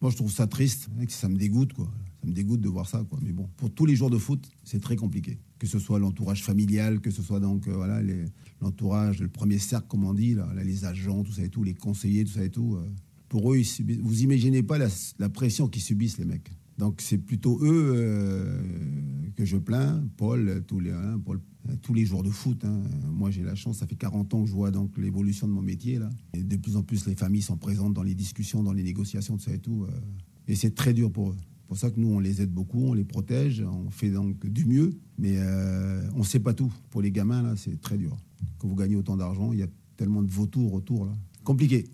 Moi, je trouve ça triste. Ça me dégoûte, quoi. Ça me dégoûte de voir ça, quoi. Mais bon, pour tous les jours de foot, c'est très compliqué. Que ce soit l'entourage familial, que ce soit donc euh, voilà l'entourage, le premier cercle, comme on dit, là, les agents, tout ça et tout, les conseillers, tout ça et tout. Euh, pour eux, vous imaginez pas la, pression qu'ils subissent les mecs. Donc c'est plutôt eux euh, que je plains, Paul, tous les, hein, tous les jours de foot. Hein. Moi j'ai la chance, ça fait 40 ans que je vois donc l'évolution de mon métier là. De plus en plus les familles sont présentes dans les discussions, dans les négociations, tout ça et tout. et c'est très dur pour eux pour ça que nous, on les aide beaucoup, on les protège, on fait donc du mieux, mais euh, on ne sait pas tout. Pour les gamins, là, c'est très dur. Quand vous gagnez autant d'argent, il y a tellement de vautours autour, là. Compliqué.